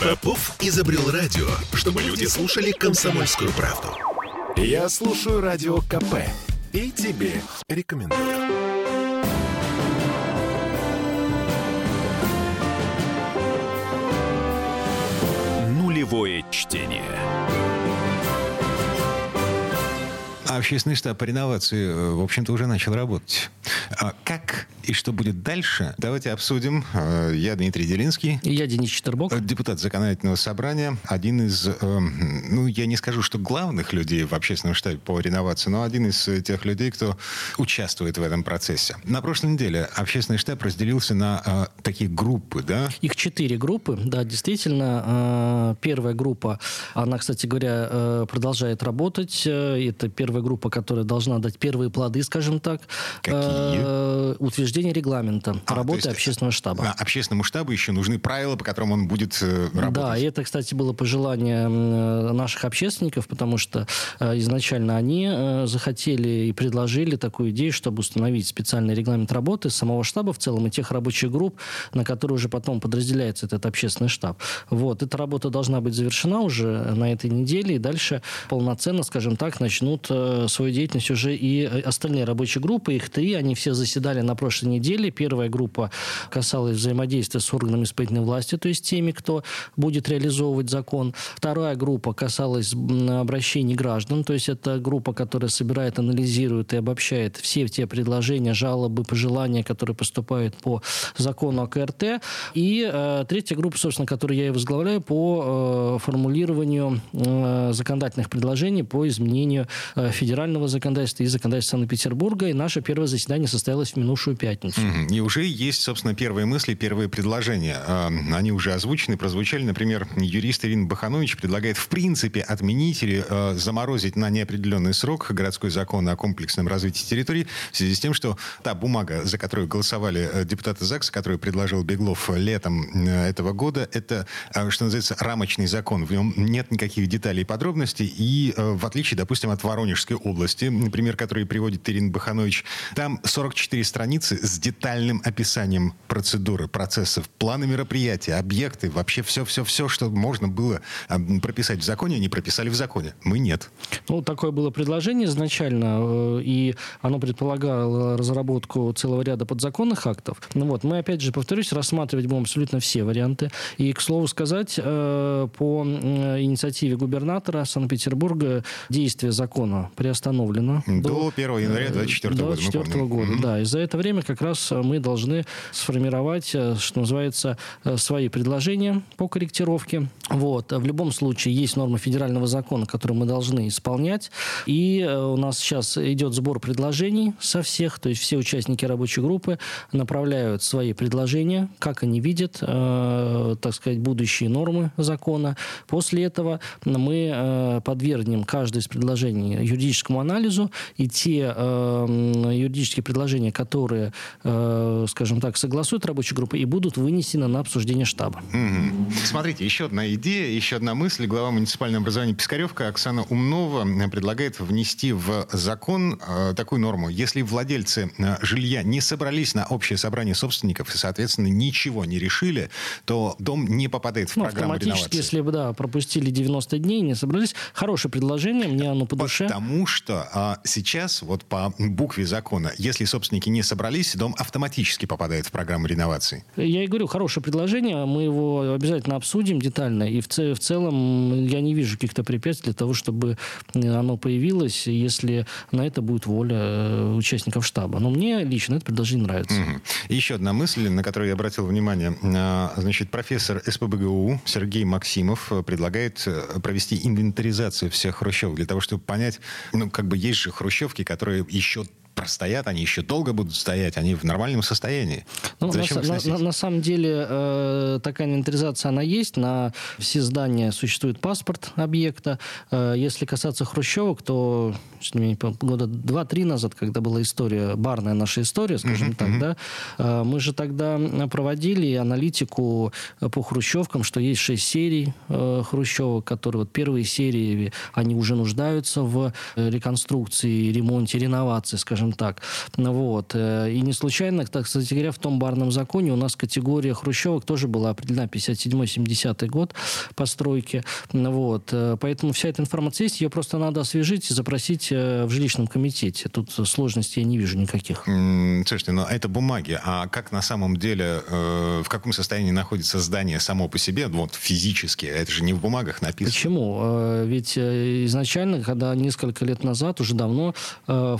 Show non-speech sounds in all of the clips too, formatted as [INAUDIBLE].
Попов изобрел радио, чтобы люди слушали комсомольскую правду. Я слушаю радио КП и тебе рекомендую. Нулевое чтение. А общественный штаб по реновации, э, в общем-то, уже начал работать. А как и что будет дальше, давайте обсудим. Э, я Дмитрий Делинский. И я Денис Четербок. Э, депутат законодательного собрания. Один из, ну, я не скажу, что главных людей в общественном штабе по реновации, но один из тех людей, кто участвует в этом процессе. На прошлой неделе общественный штаб разделился на такие группы, да? Их четыре группы, да, действительно. Первая группа, она, кстати говоря, продолжает работать. Это первая группа, которая должна дать первые плоды, скажем так. Какие? Э, утверждение регламента а, работы есть, общественного штаба. А, общественному штабу еще нужны правила, по которым он будет э, работать. Да, и это, кстати, было пожелание наших общественников, потому что э, изначально они э, захотели и предложили такую идею, чтобы установить специальный регламент работы самого штаба в целом и тех рабочих групп, на которые уже потом подразделяется этот общественный штаб. Вот. Эта работа должна быть завершена уже на этой неделе, и дальше полноценно, скажем так, начнут э, свою деятельность уже и остальные рабочие группы. Их три, они все заседали на прошлой неделе. Первая группа касалась взаимодействия с органами исполнительной власти, то есть теми, кто будет реализовывать закон. Вторая группа касалась обращений граждан, то есть это группа, которая собирает, анализирует и обобщает все те предложения, жалобы, пожелания, которые поступают по закону о КРТ. И э, третья группа, собственно, которую я и возглавляю по э, формулированию э, законодательных предложений по изменению э, федерального законодательства и законодательства Санкт-Петербурга. И наше первое заседание состоялось в минувшую пятницу. И уже есть, собственно, первые мысли, первые предложения. А, они уже озвучены, прозвучали. Например, юрист Ирина Баханович предлагает в принципе отменить или а, заморозить на неопределенный срок городской закон о комплексном развитии территории в связи с тем, что та бумага, за которую голосовали э, депутаты ЗАГСа, которую предложил Беглов летом э, этого года, это, а, что называется, рамочный закон. В нем нет никаких деталей и подробностей. И э, в отличие, допустим, от Воронежской области, например, который приводит Ирина Баханович. Там 44 страницы с детальным описанием процедуры, процессов, планы мероприятия, объекты, вообще все-все-все, что можно было прописать в законе, они прописали в законе. Мы нет. Ну, такое было предложение изначально, э, и оно предполагало разработку целого ряда подзаконных актов. Ну вот, мы, опять же, повторюсь, рассматривать будем абсолютно все варианты. И, к слову сказать, э, по инициативе губернатора Санкт-Петербурга действие закона приостановлено. До, до 1 января 2024 года. 2024 года, да. И за это время как раз мы должны сформировать, э, что называется, э, свои предложения по корректировке. Вот. В любом случае есть нормы федерального закона, которые мы должны исполнять. И э, у нас сейчас идет сбор предложений со всех, то есть все участники рабочей группы направляют свои предложения, как они видят, э, так сказать, будущие нормы закона. После этого мы э, подвергнем каждое из предложений юридическому анализу, и те э, юридические предложения, которые, э, скажем так, согласуют рабочая группа, и будут вынесены на обсуждение штаба. Угу. Смотрите, еще одна идея, еще одна мысль. Глава муниципального образования Пискаревка Оксана Умнова предлагает внести в закон э, такую норму. Если владельцы э, жилья не собрались на общее собрание собственников и, соответственно, ничего не решили, то дом не попадает в ну, программу автоматически, реновации. если бы, да, пропустили 90 дней, не собрались. Хорошее предложение, мне оно по душе. Потому Потому что а, сейчас, вот по букве закона, если собственники не собрались, дом автоматически попадает в программу реновации. Я и говорю, хорошее предложение, мы его обязательно обсудим детально, и в, в целом я не вижу каких-то препятствий для того, чтобы оно появилось, если на это будет воля э, участников штаба. Но мне лично это предложение нравится. Угу. еще одна мысль, на которую я обратил внимание. А, значит, профессор СПБГУ Сергей Максимов предлагает э, провести инвентаризацию всех хрущевок для того, чтобы понять, ну, как бы есть же хрущевки, которые еще простоят, они еще долго будут стоять, они в нормальном состоянии. Ну, Зачем на, на, на самом деле э, такая инвентаризация, она есть. На все здания существует паспорт объекта. Э, если касаться хрущевок, то года два-три назад, когда была история, барная наша история, скажем uh-huh, так, uh-huh. да, э, мы же тогда проводили аналитику по хрущевкам, что есть шесть серий э, хрущевок, которые вот первые серии, они уже нуждаются в реконструкции, ремонте, реновации, скажем скажем так. Вот. Э, и не случайно, так, кстати говоря, в том барном законе у нас категория хрущевок тоже была определена 57-70 год постройки. Вот. Э, поэтому вся эта информация есть, ее просто надо освежить и запросить в жилищном комитете. Тут сложностей я не вижу никаких. Слушайте, но это бумаги. А как на самом деле, в каком состоянии находится здание само по себе, вот физически? Это же не в бумагах написано. Почему? Ведь изначально, когда несколько лет назад, уже давно, э,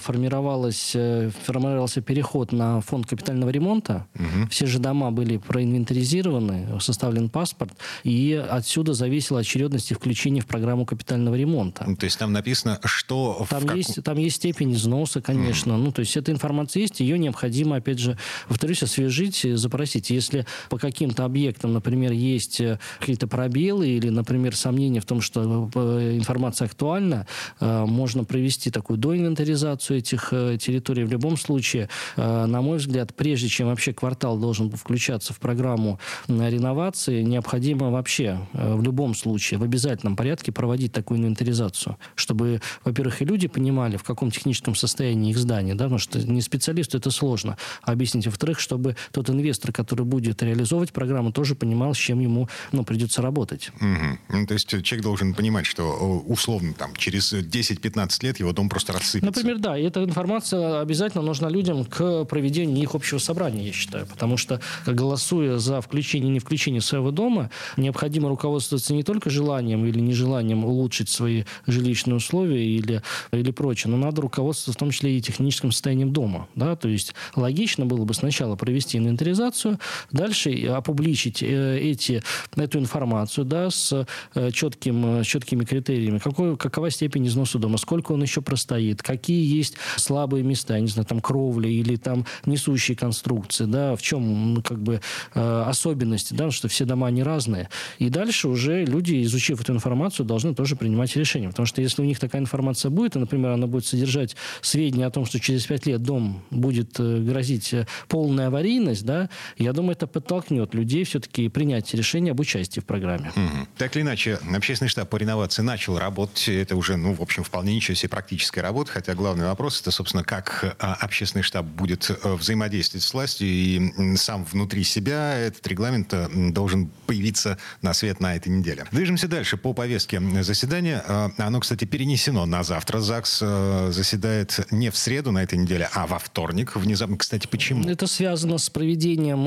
формировалось, э, формировался переход на фонд капитального ремонта. Угу. Все же дома были проинвентаризированы, составлен паспорт, и отсюда зависела очередность и включение в программу капитального ремонта. Ну, то есть там написано, что... Там, как... есть, там есть степень износа, конечно. Угу. Ну, то есть эта информация есть, ее необходимо, опять же, повторюсь, освежить, запросить. Если по каким-то объектам, например, есть э, какие-то пробелы или, например, сомнения в том, что информация актуальна, можно провести такую доинвентаризацию этих э, территорий. В любом случае, э, на мой взгляд, прежде чем вообще квартал должен включаться в программу реновации, необходимо вообще э, в любом случае, в обязательном порядке проводить такую инвентаризацию, чтобы, во-первых, и люди понимали, в каком техническом состоянии их здание, да, потому что не специалисту это сложно объяснить. Во-вторых, чтобы тот инвестор, который будет реализовывать программу, тоже понимал, с чем ему ну, придется работать. Угу. Ну, то есть человек должен понимать, что условно там через 10-15 лет его дом просто рассыпется. Например, да, и эта информация обязательно нужна людям к проведению их общего собрания, я считаю. Потому что, голосуя за включение и не включение своего дома, необходимо руководствоваться не только желанием или нежеланием улучшить свои жилищные условия или, или прочее, но надо руководствоваться в том числе и техническим состоянием дома. Да? То есть логично было бы сначала провести инвентаризацию, дальше опубличить э, эти, эту информацию да, с э, четким, четкими критериями. Какой, какова степень износа дома, сколько он еще простоит, какие есть слабые места, я не знаю, там кровли или там несущие конструкции, да, в чем как бы э, особенности, да, что все дома не разные. И дальше уже люди, изучив эту информацию, должны тоже принимать решение. Потому что если у них такая информация будет, и, например, она будет содержать сведения о том, что через пять лет дом будет э, грозить э, полная аварийность, да, я думаю, это подтолкнет людей все-таки принять решение об участии в программе. Угу. Так или иначе, общественный штаб по реновации начал работать. Это уже, ну, в общем, вполне ничего себе практическая работа, хотя главный вопрос это, собственно, как а, общественный штаб будет э, взаимодействовать с властью и сам внутри себя этот регламент э, должен появиться на свет на этой неделе. Движемся дальше по повестке заседания. А, оно, кстати, перенесено на завтра. ЗАГС э, заседает не в среду на этой неделе, а во вторник. Внезапно, кстати, почему? Это связано с проведением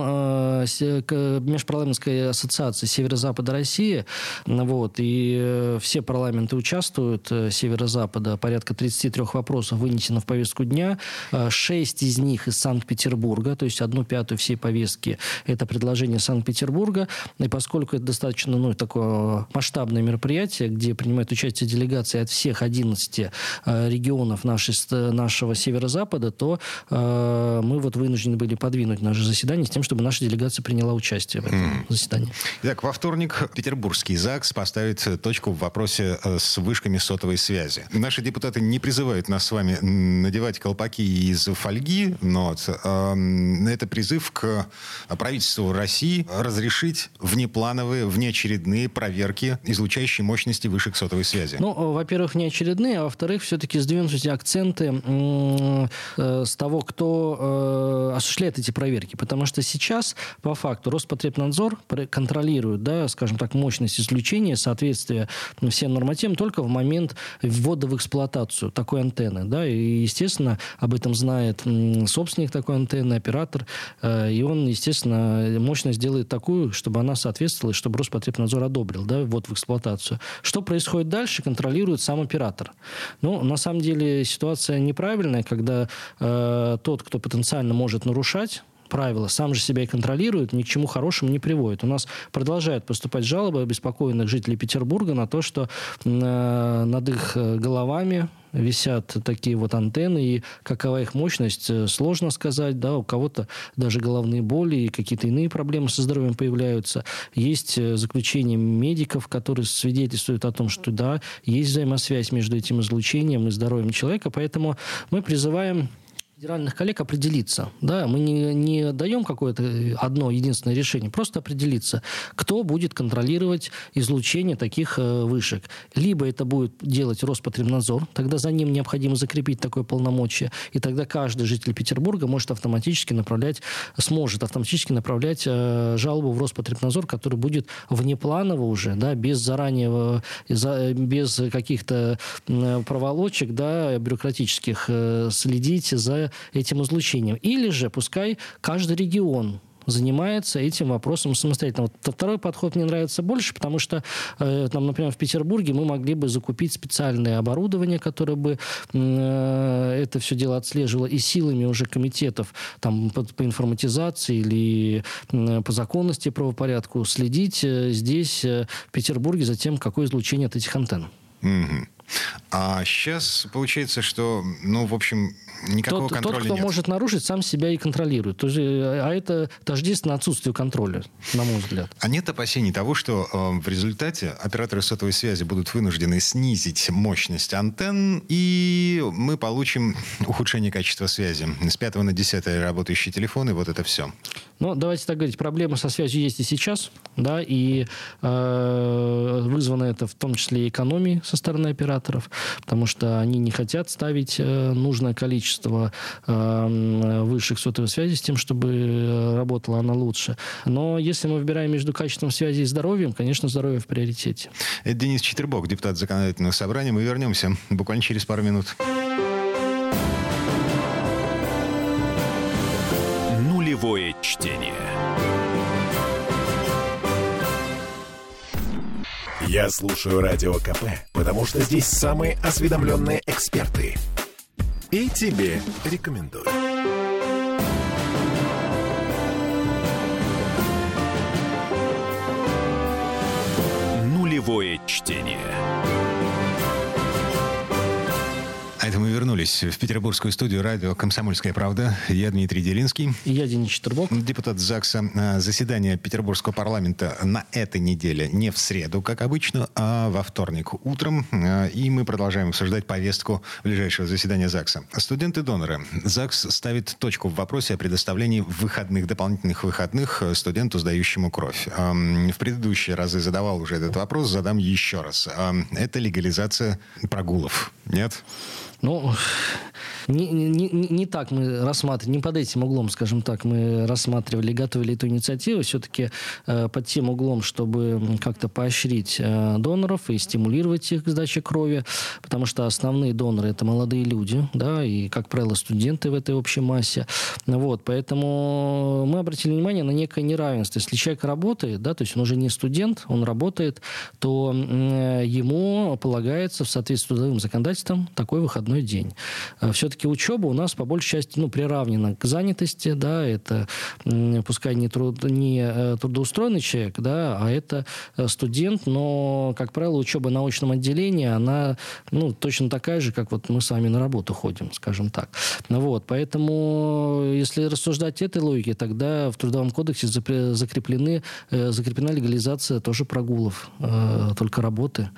межпарламентской ассоциации Северо-Запада России. Вот, и все парламенты участвуют Северо-Запада, порядка 33 вопросов вынесено в повестку дня. Э, шесть из них из Санкт-Петербурга, то есть одну пятую всей повестки – это предложение Санкт-Петербурга. И поскольку это достаточно ну, такое масштабное мероприятие, где принимают участие делегации от всех 11 э, регионов нашей, нашего северо-запада, то э, мы вот вынуждены были подвинуть наше заседание с тем, чтобы наша делегация приняла участие в этом mm. заседании. Итак, во вторник Петербургский ЗАГС поставит точку в вопросе с вышками сотовой связи. Наши депутаты не призывают нас с вами надевать колпаки из фольги, но э, это призыв к правительству России разрешить внеплановые, внеочередные проверки излучающей мощности вышек сотовой связи. Ну, во-первых, не очередные, а во-вторых, все-таки сдвинуть акценты э, с того, кто э, осуществляет эти проверки. Потому что сейчас, по факту, Роспотребнадзор контролирует, да, скажем так, мощность излучения, соответствие всем нормативам только в момент ввода в эксплуатацию такой антенны. Да, и, естественно, об этом знает собственник такой антенны, оператор, э, и он, естественно, мощность делает такую, чтобы она соответствовала, и чтобы Роспотребнадзор одобрил, да, вот в эксплуатацию. Что происходит дальше, контролирует сам оператор. Ну, на самом деле ситуация неправильная, когда э, тот, кто потенциально может нарушать правила, сам же себя и контролирует, ни к чему хорошему не приводит. У нас продолжают поступать жалобы обеспокоенных жителей Петербурга на то, что э, над их э, головами висят такие вот антенны, и какова их мощность, э, сложно сказать, да, у кого-то даже головные боли и какие-то иные проблемы со здоровьем появляются. Есть заключение медиков, которые свидетельствуют о том, что да, есть взаимосвязь между этим излучением и здоровьем человека, поэтому мы призываем федеральных коллег определиться. Да, мы не, не даем какое-то одно единственное решение, просто определиться, кто будет контролировать излучение таких э, вышек. Либо это будет делать Роспотребнадзор, тогда за ним необходимо закрепить такое полномочие, и тогда каждый житель Петербурга может автоматически направлять, сможет автоматически направлять э, жалобу в Роспотребнадзор, который будет внепланово уже, да, без заранее, э, без каких-то проволочек, да, бюрократических, следить за этим излучением. Или же пускай каждый регион занимается этим вопросом самостоятельно. Вот второй подход мне нравится больше, потому что, э, там, например, в Петербурге мы могли бы закупить специальное оборудование, которое бы э, это все дело отслеживало и силами уже комитетов там, по, по информатизации или э, по законности правопорядку следить э, здесь, э, в Петербурге, за тем, какое излучение от этих антенн. Угу. А сейчас получается, что, ну, в общем, никакого тот, контроля Тот, кто нет. может нарушить, сам себя и контролирует. То есть, а это тождественно отсутствию контроля, на мой взгляд. А нет опасений того, что э, в результате операторы сотовой связи будут вынуждены снизить мощность антенн, и мы получим [LAUGHS] ухудшение качества связи. С 5 на 10 работающие телефоны, вот это все. Ну, давайте так говорить, проблемы со связью есть и сейчас, да, и э, вызвано это в том числе и экономией со стороны операторов, потому что они не хотят ставить э, нужное количество э, высших сотовой связи с тем, чтобы э, работала она лучше. Но если мы выбираем между качеством связи и здоровьем, конечно, здоровье в приоритете. Это Денис Четербок, депутат законодательного собрания. Мы вернемся буквально через пару минут. Нулевое чтение. Я слушаю Радио КП, потому что здесь самые осведомленные эксперты. И тебе рекомендую. Нулевое чтение. Вернулись в петербургскую студию радио «Комсомольская правда». Я Дмитрий Делинский. И я Денис Четербок. Депутат ЗАГСа. А, Заседание Петербургского парламента на этой неделе не в среду, как обычно, а во вторник утром. А, И мы продолжаем обсуждать повестку ближайшего заседания ЗАГСа. Студенты-доноры. ЗАГС ставит точку в вопросе о предоставлении выходных, дополнительных выходных студенту, сдающему кровь. Ам, В предыдущие разы задавал уже этот вопрос, задам еще раз. Ам, Это легализация прогулов. Нет? Ну, не, не, не, так мы рассматривали, не под этим углом, скажем так, мы рассматривали, готовили эту инициативу. Все-таки э, под тем углом, чтобы как-то поощрить э, доноров и стимулировать их к сдаче крови, потому что основные доноры это молодые люди, да, и, как правило, студенты в этой общей массе. Вот, поэтому мы обратили внимание на некое неравенство. Если человек работает, да, то есть он уже не студент, он работает, то э, ему полагается в соответствии с трудовым законодательством такой выходной день. Э, Все-таки учеба у нас по большей части ну, приравнена к занятости, да, это пускай не, труд, не э, трудоустроенный человек, да, а это э, студент, но, как правило, учеба на научном отделении, она ну, точно такая же, как вот мы с вами на работу ходим, скажем так. Вот, поэтому, если рассуждать этой логике, тогда в Трудовом кодексе закреплены, э, закреплена легализация тоже прогулов, э, только работы,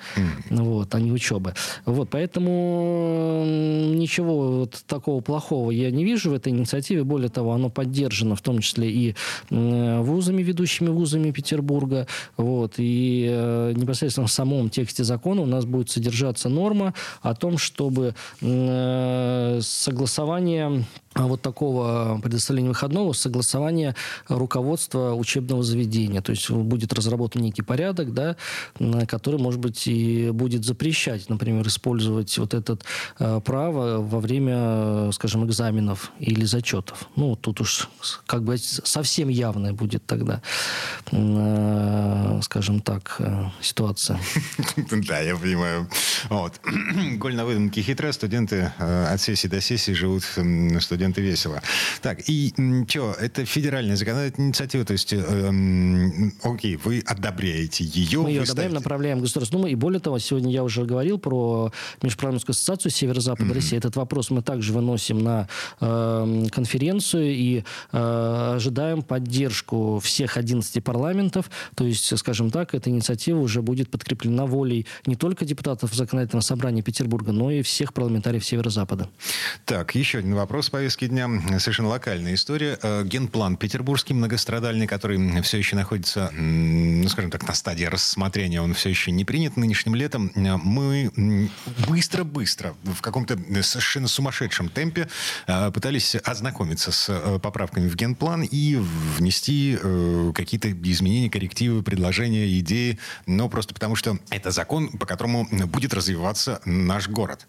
вот, а не учебы. Вот, поэтому ничего вот такого плохого я не вижу в этой инициативе. Более того, оно поддержано в том числе и м, вузами, ведущими вузами Петербурга. Вот, и э, непосредственно в самом тексте закона у нас будет содержаться норма о том, чтобы э, согласование вот такого предоставления выходного согласования руководства учебного заведения. То есть будет разработан некий порядок, да, который, может быть, и будет запрещать, например, использовать вот это э, право во время, скажем, экзаменов или зачетов. Ну, тут уж как бы совсем явная будет тогда, э, скажем так, э, ситуация. [LAUGHS] Да, я понимаю. Вот. [CLEARS THROAT] Голь на выдумке хитра. Студенты от сессии до сессии живут м, студенты весело. Так, и что, это федеральная законодательная инициатива, то есть, э, м, окей, вы одобряете ее, Мы ее одобряем, ставите- направляем в Государственную Думу. И более того, сегодня я уже говорил про Межпарламентскую ассоциацию Северо-Запада России. Этот вопрос мы также выносим на э, конференцию и э, ожидаем поддержку всех 11 парламентов, то есть, скажем, так, эта инициатива уже будет подкреплена волей не только депутатов законодательного собрания Петербурга, но и всех парламентариев Северо-Запада. Так, еще один вопрос повестки дня. Совершенно локальная история. Э, генплан петербургский многострадальный, который все еще находится, ну, скажем так, на стадии рассмотрения, он все еще не принят нынешним летом. Э, мы быстро-быстро, в каком-то совершенно сумасшедшем темпе э, пытались ознакомиться с поправками в генплан и внести какие-то изменения, коррективы, предложения, идеи, но просто потому, что это закон, по которому будет развиваться наш город.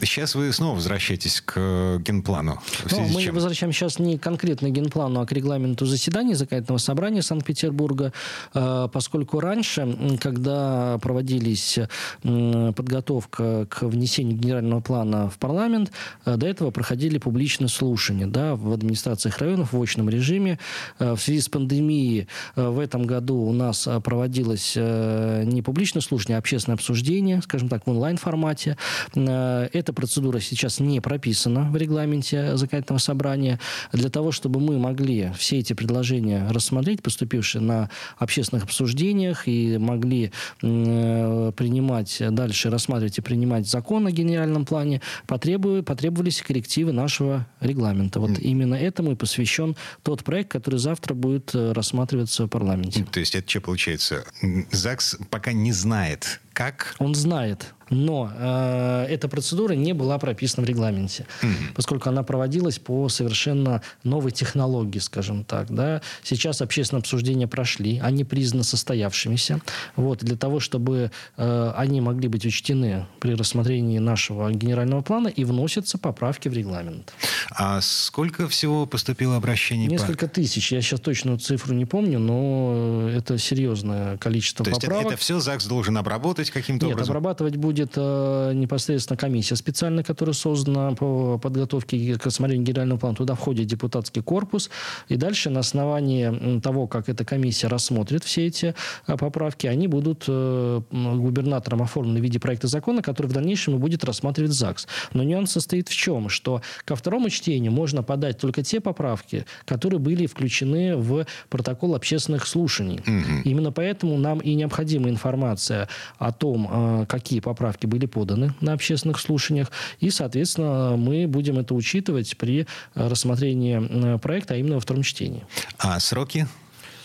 Сейчас вы снова возвращаетесь к генплану. Ну, мы чем? возвращаемся сейчас не конкретно к генплану, а к регламенту заседаний законодательного собрания Санкт-Петербурга, э, поскольку раньше, когда проводились подготовка к внесению генерального плана в парламент, э, до этого проходили публичные слушания да, в администрациях районов в очном режиме. Э, в связи с пандемией в этом году у нас проводилось не публичное слушание, а общественное обсуждение, скажем так, в онлайн-формате. Эта процедура сейчас не прописана в регламенте законодательного собрания. Для того, чтобы мы могли все эти предложения рассмотреть, поступившие на общественных обсуждениях, и могли э, принимать дальше, рассматривать и принимать закон о генеральном плане, потребую, потребовались коррективы нашего регламента. Вот именно этому и посвящен тот проект, который завтра будет э, рассматриваться в парламенте. То есть это что получается? ЗАГС пока не знает, как? Он знает, но э, эта процедура не была прописана в регламенте, mm-hmm. поскольку она проводилась по совершенно новой технологии, скажем так. Да. Сейчас общественные обсуждения прошли, они признаны состоявшимися. Вот, для того, чтобы э, они могли быть учтены при рассмотрении нашего генерального плана и вносятся поправки в регламент. А сколько всего поступило обращений? Несколько по... тысяч. Я сейчас точную цифру не помню, но это серьезное количество То поправок. есть это все ЗАГС должен обработать каким-то Нет, образом? обрабатывать будет э, непосредственно комиссия специальная, которая создана по подготовке к рассмотрению генерального плана. Туда входит депутатский корпус. И дальше на основании того, как эта комиссия рассмотрит все эти э, поправки, они будут э, губернатором оформлены в виде проекта закона, который в дальнейшем и будет рассматривать ЗАГС. Но нюанс состоит в чем? Что ко второму чтению можно подать только те поправки, которые были включены в протокол общественных слушаний. Угу. Именно поэтому нам и необходима информация о том, какие поправки были поданы на общественных слушаниях, и, соответственно, мы будем это учитывать при рассмотрении проекта, а именно во втором чтении. А сроки?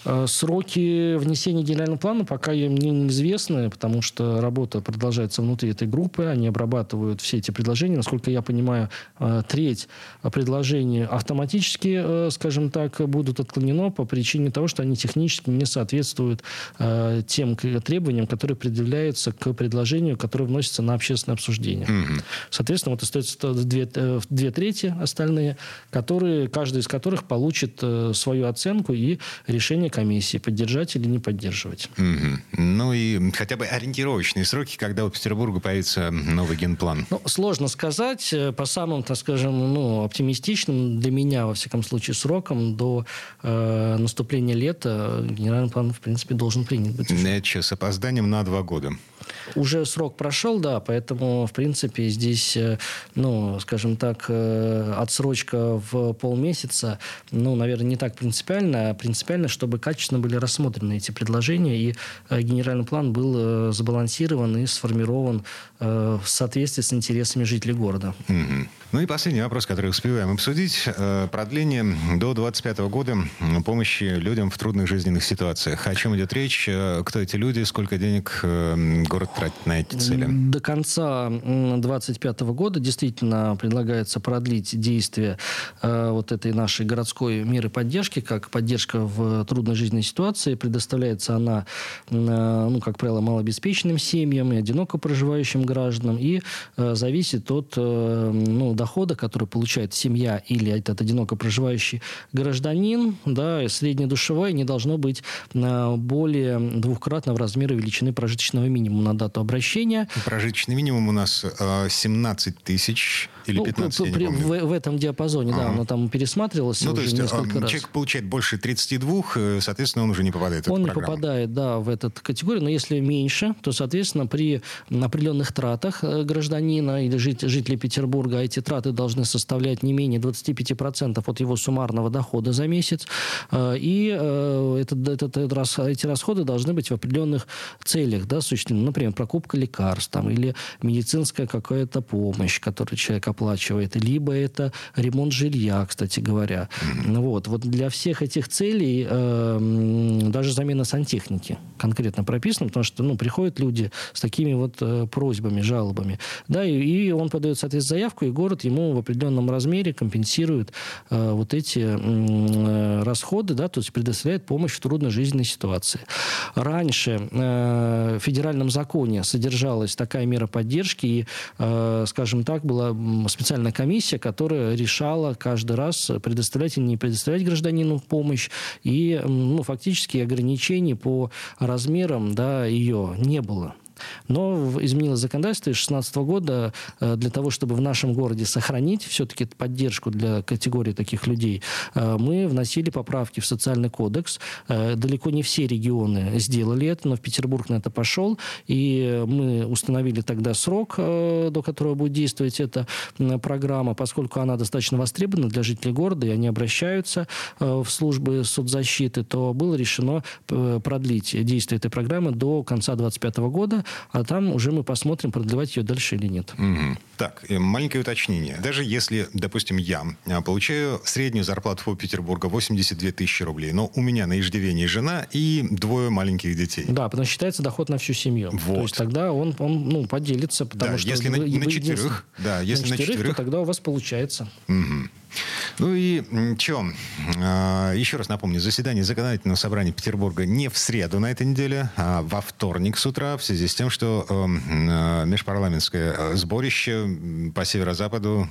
Э, сроки внесения генерального плана пока мне неизвестны, потому что работа продолжается внутри этой группы. Они обрабатывают все эти предложения. Насколько я понимаю, э, треть предложений автоматически, э, скажем так, будут отклонено по причине того, что они технически не соответствуют тем требованиям, которые предъявляются к предложению, которое вносится на общественное обсуждение. Mm-hmm. Соответственно, вот остается две, две трети остальные, которые, каждый из которых получит свою оценку и решение комиссии, поддержать или не поддерживать. Угу. Ну и хотя бы ориентировочные сроки, когда у Петербурга появится новый генплан? Ну, сложно сказать. Э, по самым, так скажем, ну, оптимистичным для меня, во всяком случае, срокам до э, наступления лета генеральный план, в принципе, должен принят быть. Это что, с опозданием на два года? Уже срок прошел, да, поэтому, в принципе, здесь, э, ну, скажем так, э, отсрочка в полмесяца, ну, наверное, не так принципиально, а принципиально, чтобы качественно были рассмотрены эти предложения, и э, генеральный план был сбалансирован и сформирован в соответствии с интересами жителей города. Mm-hmm. Ну и последний вопрос, который успеваем обсудить. Продление до 2025 года помощи людям в трудных жизненных ситуациях. О чем идет речь? Кто эти люди? Сколько денег город тратить на эти цели? До конца 2025 года действительно предлагается продлить действие э, вот этой нашей городской меры поддержки, как поддержка в трудной жизненной ситуации. Предоставляется она, э, ну, как правило, малообеспеченным семьям и одиноко проживающим гражданам и э, зависит от ну, дохода, который получает семья или этот одиноко проживающий гражданин. Да, среднедушевая не должно быть более двухкратного размера величины прожиточного минимума на дату обращения. Прожиточный минимум у нас 17 тысяч или 15, ну, при, в, в этом диапазоне, ага. да, оно там пересматривалось ну, уже то есть, несколько раз. Человек получает больше 32, соответственно, он уже не попадает в он не попадает, да, в эту категорию, но если меньше, то, соответственно, при определенных тратах гражданина или жителя Петербурга эти траты должны составлять не менее 25% от его суммарного дохода за месяц, и этот, этот, этот, эти расходы должны быть в определенных целях, да, существенных, например, покупка лекарств там, или медицинская какая-то помощь, которую человек оплачивает, либо это ремонт жилья, кстати говоря. Mm-hmm. Вот. вот для всех этих целей э, даже замена сантехники конкретно прописана, потому что ну, приходят люди с такими вот э, просьбами, жалобами. Да, и, и он подает, соответственно, заявку, и город ему в определенном размере компенсирует э, вот эти э, расходы, да, то есть предоставляет помощь в трудной жизненной ситуации. Раньше э, в федеральном законе содержалась такая мера поддержки, и, э, скажем так, была специальная комиссия, которая решала каждый раз предоставлять или не предоставлять гражданину помощь, и ну, фактически ограничений по размерам да, ее не было. Но изменилось законодательство с 2016 года э, для того, чтобы в нашем городе сохранить все-таки поддержку для категории таких людей, э, мы вносили поправки в социальный кодекс. Э, далеко не все регионы сделали это, но в Петербург на это пошел, и мы установили тогда срок, до которого будет действовать эта программа, поскольку она достаточно востребована для жителей города, и они обращаются в службы соцзащиты, то было решено продлить действие этой программы до конца 2025 года а там уже мы посмотрим, продлевать ее дальше или нет. Угу. Так, маленькое уточнение. Даже если, допустим, я а, получаю среднюю зарплату по Петербургу 82 тысячи рублей, но у меня на иждивении жена и двое маленьких детей. Да, потому что считается доход на всю семью. Вот. То есть тогда он, он ну, поделится, потому да, что... если вы, на, на четверых, да, если на четверых, на четверых, то тогда у вас получается. Угу. Ну и что, а, еще раз напомню, заседание законодательного собрания Петербурга не в среду на этой неделе, а во вторник с утра, в связи с тем, что эм, э, межпарламентское сборище по северо-западу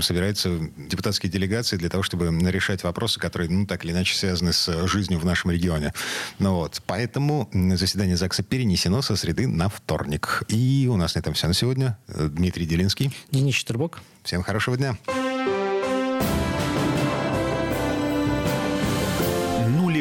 собираются депутатские делегации для того, чтобы решать вопросы, которые, ну, так или иначе связаны с жизнью в нашем регионе. Ну вот, поэтому заседание ЗАГСа перенесено со среды на вторник. И у нас на этом все на сегодня. Дмитрий Делинский. Денис Четербок. Всем хорошего дня.